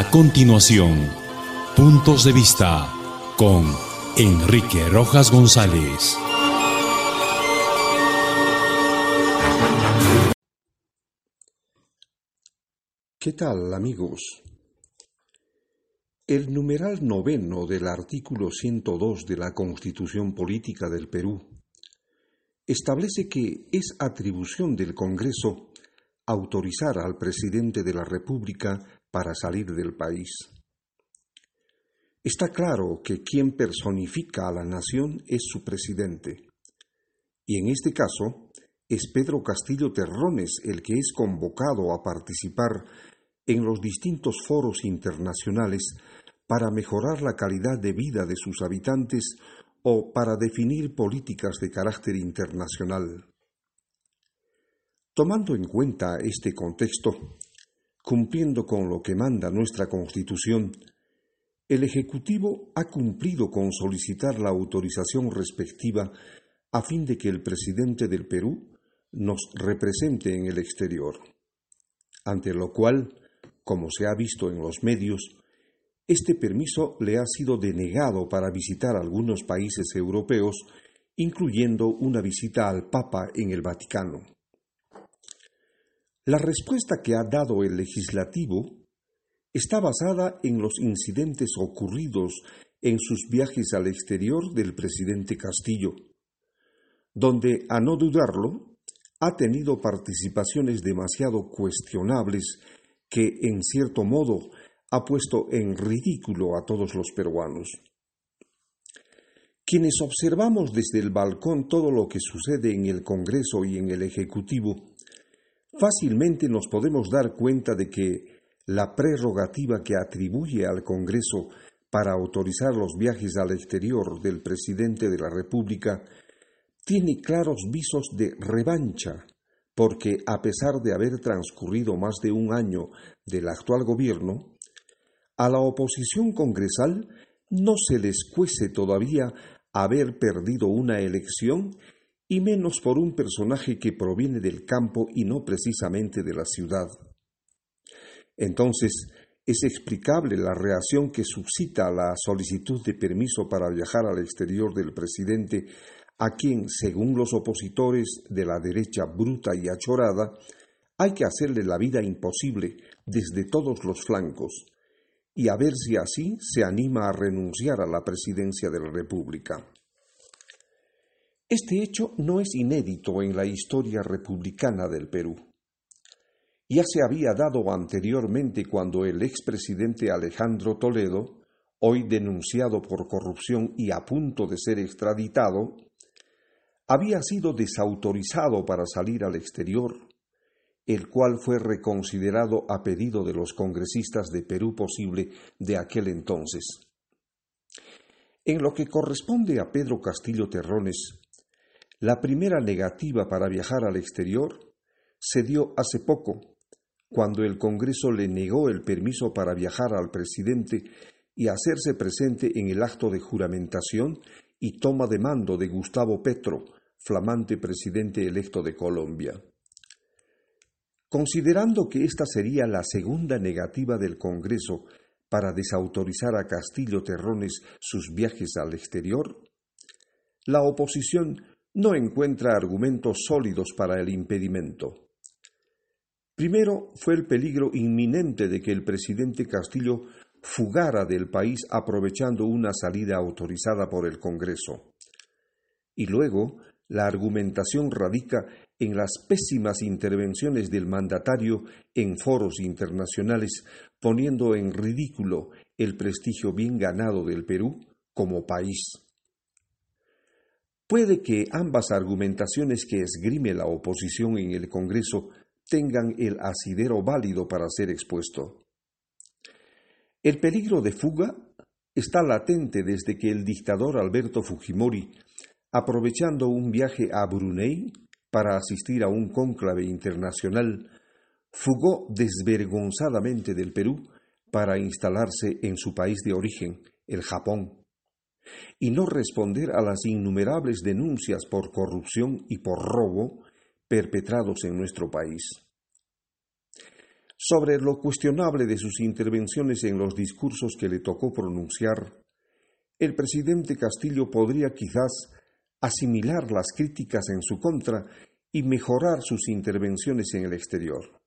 A continuación, Puntos de Vista con Enrique Rojas González. ¿Qué tal amigos? El numeral noveno del artículo 102 de la Constitución Política del Perú establece que es atribución del Congreso autorizar al presidente de la República para salir del país. Está claro que quien personifica a la nación es su presidente, y en este caso es Pedro Castillo Terrones el que es convocado a participar en los distintos foros internacionales para mejorar la calidad de vida de sus habitantes o para definir políticas de carácter internacional. Tomando en cuenta este contexto, cumpliendo con lo que manda nuestra Constitución, el Ejecutivo ha cumplido con solicitar la autorización respectiva a fin de que el presidente del Perú nos represente en el exterior, ante lo cual, como se ha visto en los medios, este permiso le ha sido denegado para visitar algunos países europeos, incluyendo una visita al Papa en el Vaticano. La respuesta que ha dado el legislativo está basada en los incidentes ocurridos en sus viajes al exterior del presidente Castillo, donde, a no dudarlo, ha tenido participaciones demasiado cuestionables que, en cierto modo, ha puesto en ridículo a todos los peruanos. Quienes observamos desde el balcón todo lo que sucede en el Congreso y en el Ejecutivo, fácilmente nos podemos dar cuenta de que la prerrogativa que atribuye al Congreso para autorizar los viajes al exterior del presidente de la República tiene claros visos de revancha, porque a pesar de haber transcurrido más de un año del actual gobierno, a la oposición congresal no se les cuece todavía haber perdido una elección y menos por un personaje que proviene del campo y no precisamente de la ciudad. Entonces, es explicable la reacción que suscita la solicitud de permiso para viajar al exterior del presidente, a quien, según los opositores de la derecha bruta y achorada, hay que hacerle la vida imposible desde todos los flancos, y a ver si así se anima a renunciar a la presidencia de la República. Este hecho no es inédito en la historia republicana del Perú. Ya se había dado anteriormente cuando el expresidente Alejandro Toledo, hoy denunciado por corrupción y a punto de ser extraditado, había sido desautorizado para salir al exterior, el cual fue reconsiderado a pedido de los congresistas de Perú Posible de aquel entonces. En lo que corresponde a Pedro Castillo Terrones, la primera negativa para viajar al exterior se dio hace poco, cuando el Congreso le negó el permiso para viajar al presidente y hacerse presente en el acto de juramentación y toma de mando de Gustavo Petro, flamante presidente electo de Colombia. Considerando que esta sería la segunda negativa del Congreso para desautorizar a Castillo Terrones sus viajes al exterior, la oposición no encuentra argumentos sólidos para el impedimento. Primero fue el peligro inminente de que el presidente Castillo fugara del país aprovechando una salida autorizada por el Congreso. Y luego, la argumentación radica en las pésimas intervenciones del mandatario en foros internacionales, poniendo en ridículo el prestigio bien ganado del Perú como país. Puede que ambas argumentaciones que esgrime la oposición en el Congreso tengan el asidero válido para ser expuesto. El peligro de fuga está latente desde que el dictador Alberto Fujimori, aprovechando un viaje a Brunei para asistir a un cónclave internacional, fugó desvergonzadamente del Perú para instalarse en su país de origen, el Japón y no responder a las innumerables denuncias por corrupción y por robo perpetrados en nuestro país. sobre lo cuestionable de sus intervenciones en los discursos que le tocó pronunciar, el presidente Castillo podría quizás asimilar las críticas en su contra y mejorar sus intervenciones en el exterior.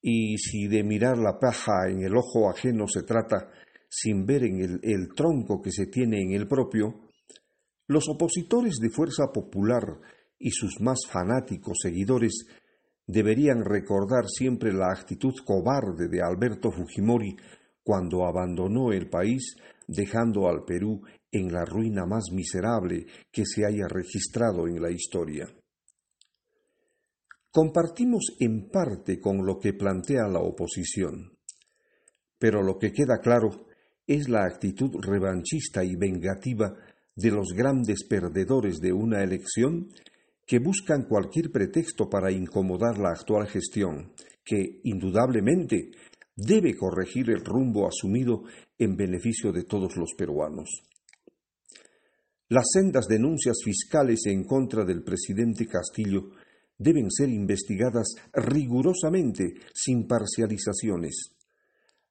Y si de mirar la paja en el ojo ajeno se trata, sin ver en el, el tronco que se tiene en el propio, los opositores de Fuerza Popular y sus más fanáticos seguidores deberían recordar siempre la actitud cobarde de Alberto Fujimori cuando abandonó el país dejando al Perú en la ruina más miserable que se haya registrado en la historia. Compartimos en parte con lo que plantea la oposición, pero lo que queda claro es la actitud revanchista y vengativa de los grandes perdedores de una elección que buscan cualquier pretexto para incomodar la actual gestión, que, indudablemente, debe corregir el rumbo asumido en beneficio de todos los peruanos. Las sendas denuncias fiscales en contra del presidente Castillo deben ser investigadas rigurosamente, sin parcializaciones,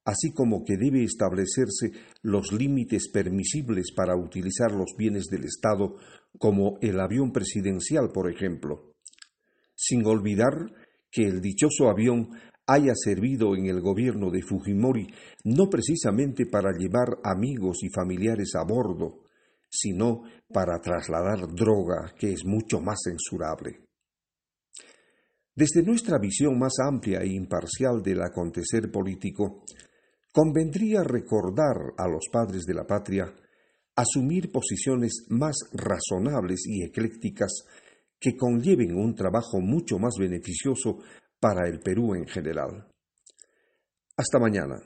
así como que debe establecerse los límites permisibles para utilizar los bienes del Estado como el avión presidencial, por ejemplo, sin olvidar que el dichoso avión haya servido en el gobierno de Fujimori no precisamente para llevar amigos y familiares a bordo, sino para trasladar droga, que es mucho más censurable. Desde nuestra visión más amplia e imparcial del acontecer político, convendría recordar a los padres de la patria asumir posiciones más razonables y eclécticas que conlleven un trabajo mucho más beneficioso para el Perú en general. Hasta mañana.